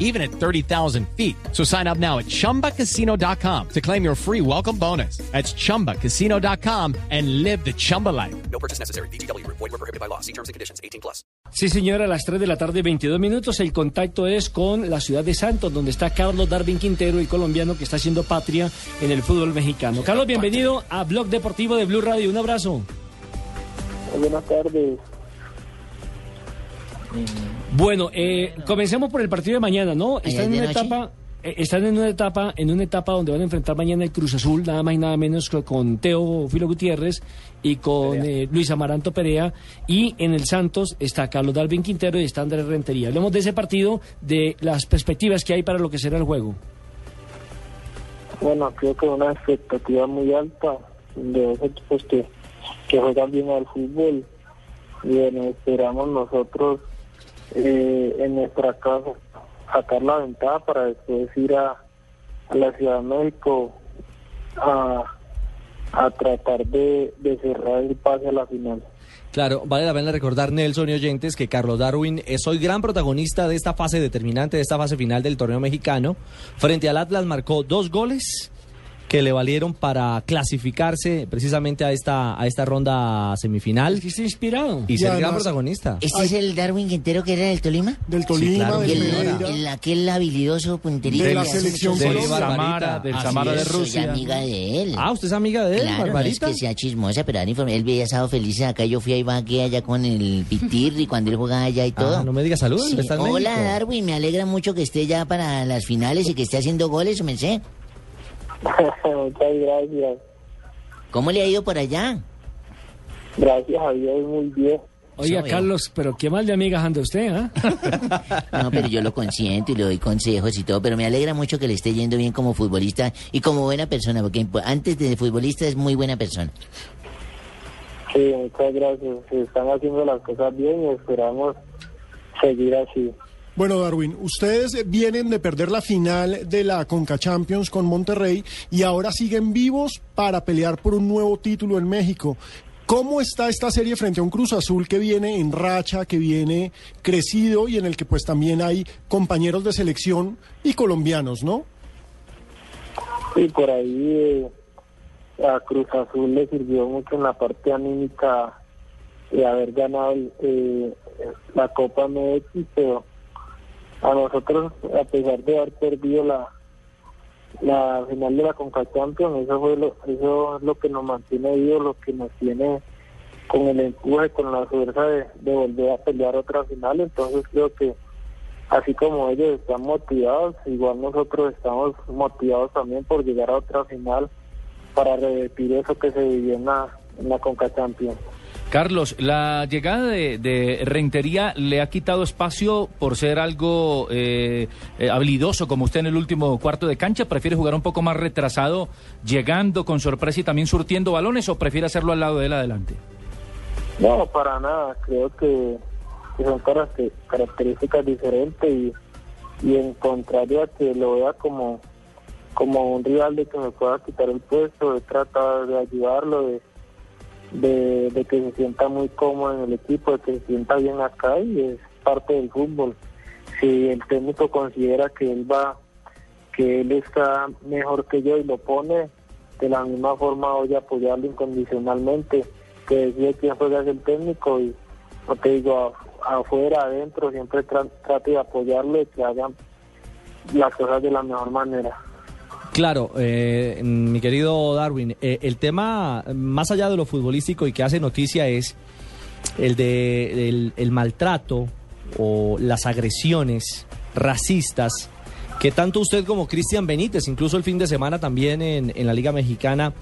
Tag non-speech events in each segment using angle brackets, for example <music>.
even at 30,000 feet. So sign up now at chumbacasino.com to claim your free welcome bonus. That's chumbacasino.com and live the Chumba life. No purchase necessary. BGW. Void were prohibited by law. See terms and conditions. 18 plus. Sí, señora, a las 3 de la tarde, 22 minutos. El contacto es con la ciudad de Santos, donde está Carlos Darwin Quintero, el colombiano que está haciendo patria en el fútbol mexicano. Carlos, bienvenido a Blog Deportivo de Blue Radio. Un abrazo. Buenas tardes. Bueno, eh, comencemos por el partido de mañana, ¿no? ¿Ayer Están en una etapa, eh, están en una etapa, en una etapa donde van a enfrentar mañana el Cruz Azul, nada más y nada menos que con Teo Filo Gutiérrez y con eh, Luis Amaranto Perea. Y en el Santos está Carlos Darwin Quintero y está Andrés Rentería. Hablemos de ese partido, de las perspectivas que hay para lo que será el juego. Bueno, creo que una expectativa muy alta de dos equipos que, que juegan bien al fútbol. Y bueno, esperamos nosotros eh, en nuestra casa sacar la ventaja para después ir a, la Ciudad de México a, a tratar de, de cerrar el pase a la final. Claro, vale la pena recordar, Nelson y oyentes, que Carlos Darwin es hoy gran protagonista de esta fase determinante, de esta fase final del torneo mexicano. Frente al Atlas marcó dos goles que le valieron para clasificarse precisamente a esta, a esta ronda semifinal Es que está inspirado. y ser gran protagonista. ¿Este es el Darwin Quintero que era del Tolima? Del Tolima, claro. Y del el, el- aquel habilidoso punterito. De la selección. Colombia. Barbarita. del Así Samara de es. Soy Rusia. amiga de él. Ah, ¿usted es amiga de él, Claro, no es Barbarita? que sea chismosa, pero Dani, él había estado feliz acá. Yo fui a Ibagué allá con el Pitirri cuando él jugaba allá y todo. Ah, no me diga salud, Sí. Hola, México. Darwin, me alegra mucho que esté ya para las finales y que esté haciendo goles, me sé. Muchas gracias. ¿Cómo le ha ido por allá? Gracias a Dios, muy bien. Oiga, Carlos, pero qué mal de amigas anda usted, ¿ah? <laughs> No, pero yo lo consiento y le doy consejos y todo, pero me alegra mucho que le esté yendo bien como futbolista y como buena persona, porque antes de futbolista es muy buena persona. Sí, muchas gracias. Se están haciendo las cosas bien y esperamos seguir así. Bueno, Darwin, ustedes vienen de perder la final de la Conca Champions con Monterrey y ahora siguen vivos para pelear por un nuevo título en México. ¿Cómo está esta serie frente a un Cruz Azul que viene en racha, que viene crecido y en el que pues también hay compañeros de selección y colombianos, ¿no? Y por ahí eh, a Cruz Azul le sirvió mucho en la parte anímica de haber ganado eh, la Copa MX, pero a nosotros, a pesar de haber perdido la la final de la Conca Champions, eso fue lo, eso es lo que nos mantiene vivos, lo que nos tiene con el empuje, con la fuerza de, volver a pelear otra final, entonces creo que así como ellos están motivados, igual nosotros estamos motivados también por llegar a otra final para revertir eso que se vivió en la, en la Conca Champions. Carlos, la llegada de, de Rentería le ha quitado espacio por ser algo eh, eh, habilidoso como usted en el último cuarto de cancha. ¿Prefiere jugar un poco más retrasado, llegando con sorpresa y también surtiendo balones o prefiere hacerlo al lado de él adelante? No, para nada, creo que, que son caracter- características diferentes y, y en contrario a que lo vea como, como un rival de que me pueda quitar el puesto, de tratar de ayudarlo, de, de, de que se sienta muy cómodo en el equipo, de que se sienta bien acá y es parte del fútbol. Si el técnico considera que él va, que él está mejor que yo y lo pone, de la misma forma voy a apoyarlo incondicionalmente, que decide quién juega es el técnico y no te digo afuera, adentro, siempre tra- trate de apoyarlo y que hagan las cosas de la mejor manera. Claro, eh, mi querido Darwin, eh, el tema más allá de lo futbolístico y que hace noticia es el de el, el maltrato o las agresiones racistas que tanto usted como Cristian Benítez, incluso el fin de semana también en, en la Liga Mexicana,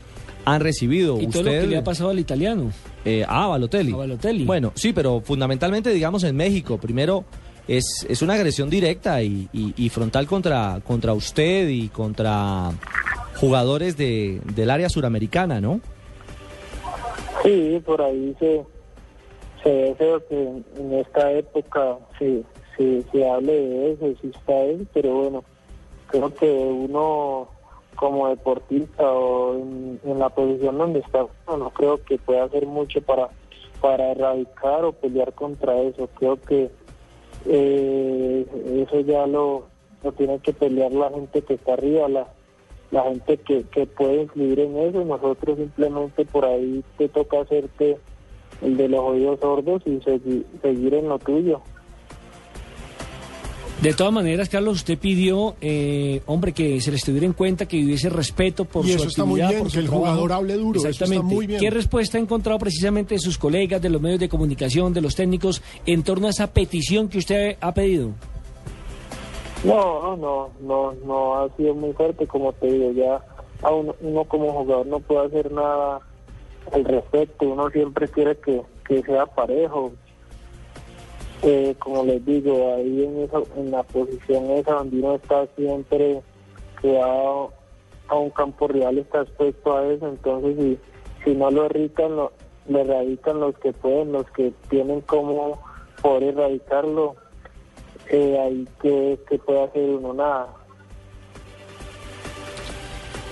han recibido. Y todo lo usted, que le ha pasado al italiano. eh, ah, Balotelli. A Balotelli. Bueno, sí, pero fundamentalmente, digamos, en México, primero es, es una agresión directa y, y- frontal contra, contra usted y contra jugadores de, del área suramericana, ¿no? Sí, por ahí se, se deseo que en, esta época se, se, hable de eso, exista él, pero bueno, creo que uno como deportista o en, la posición donde está, no, no creo que pueda hacer mucho para, para erradicar o pelear contra eso. Creo que eh, eso ya lo, lo tiene que pelear la gente que está arriba, la, la gente que, que puede influir en eso. Nosotros simplemente por ahí te toca hacerte el de los oídos sordos y segui- seguir en lo tuyo. De todas maneras, Carlos, usted pidió, eh, hombre, que se les tuviera en cuenta, que hubiese respeto por Y su eso está muy actividad, bien, por su que el trabajo. jugador hable duro, eso está Exactamente. muy bien. ¿Qué respuesta ha encontrado precisamente de sus colegas, de los medios de comunicación, de los técnicos, en torno a esa petición que usted ha pedido? No, no, no, no ha sido muy fuerte, como te digo, ya a uno, uno como jugador no puede hacer nada al respecto, uno siempre quiere que, que sea parejo. Eh, como les digo, ahí en, esa, en la posición esa donde uno está siempre quedado a un campo real está expuesto a eso, entonces si, si no lo erradican, lo, lo erradican los que pueden, los que tienen cómo poder erradicarlo, eh, ahí que puede hacer uno nada.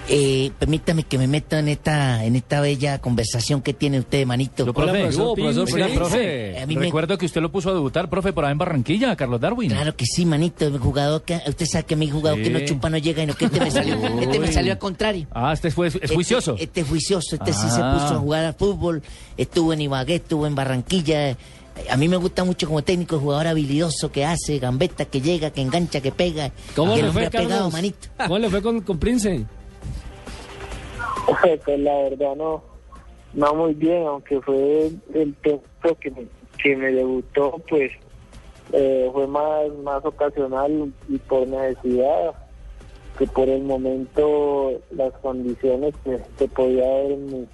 Eh, permítame que me meta en esta, en esta bella conversación que tiene usted, manito. Yo, profe, profesor oh, profesor, Sí, profe, sí. A mí me- recuerdo que usted lo puso a debutar, profe, por ahí en Barranquilla, Carlos Darwin. Claro que sí, manito, el jugador que, usted sabe que mi jugador Sí. que no chupa no llega y no que este me salió, este me salió al contrario. Ah, este fue, es Este- juicioso. Este, es juicioso, este sí se Ah. puso a jugar al fútbol, estuvo en Ibagué, estuvo en Barranquilla. A mí me gusta mucho como técnico el jugador habilidoso que hace, gambeta, que llega, que engancha, que pega. ¿Cómo que le fue, ha pegado, Carlos? manito. ¿Cómo le fue con, con Prince? Pues la verdad no no muy bien aunque fue el, el tiempo que me, que me debutó pues eh, fue más más ocasional y por necesidad que por el momento las condiciones que, que podía haber en mi,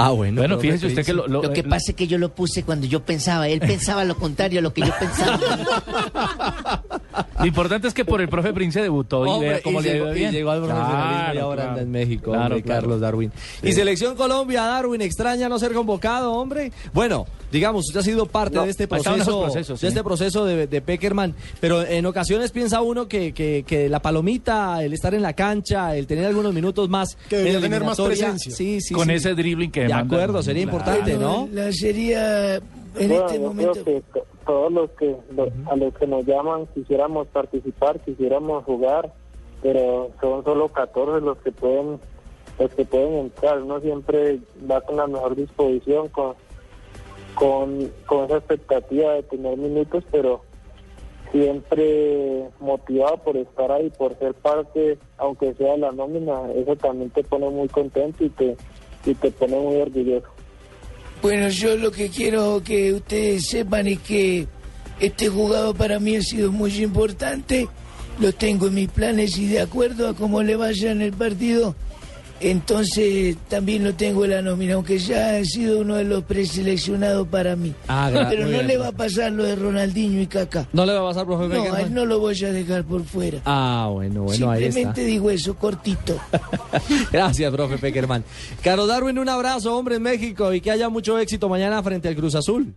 Ah, bueno. Fíjese usted que lo, lo- Lo que eh, pasa es que yo lo puse cuando yo pensaba. Él pensaba lo contrario a lo que yo pensaba. <laughs> <laughs> lo importante es que por el profe Prince debutó y Hombre, vea cómo y le llegó, ido y bien. llegó al profesionalismo y ahora claro. anda en México, Claro, hombre, claro. Carlos Darwin. Y Selección Colombia, Darwin, extraña no ser convocado, hombre. Bueno, digamos, usted ha sido parte No, de este esos proceso, procesos, de sí. este proceso de, de Peckerman, pero en ocasiones piensa uno que, que, que la palomita, el estar en la cancha, el tener algunos minutos más Que debería en tener más presencia. Sí, sí, Con sí. ese dribbling que De acuerdo, sería Claro. importante, ¿no? La sería en Bueno, este momento. creo que to- todos los que lo- a los que nos llaman quisiéramos participar, quisiéramos jugar, pero son solo 14 los que pueden los que pueden entrar. Uno siempre va con la mejor disposición, con con, con esa expectativa de tener minutos, pero siempre motivado por estar ahí, por ser parte, aunque sea de la nómina, eso también te pone muy contento y te y te pone muy orgulloso. Bueno, yo lo que quiero que ustedes sepan es que este jugador para mí ha sido muy importante. Lo tengo en mis planes y de acuerdo a cómo le vaya en el partido, entonces también lo tengo en la nómina, aunque ya ha sido uno de los preseleccionados para mí. Ah, Pero no bien, le va a pasar lo de Ronaldinho y Kaká. ¿No le va a pasar, profe No, a él no lo voy a dejar por fuera. Ah, bueno, bueno, ahí está. Simplemente digo eso, cortito. <laughs> Gracias, profe Peckerman. Carlos Darwin, un abrazo, hombre, en México y que haya mucho éxito mañana frente al Cruz Azul.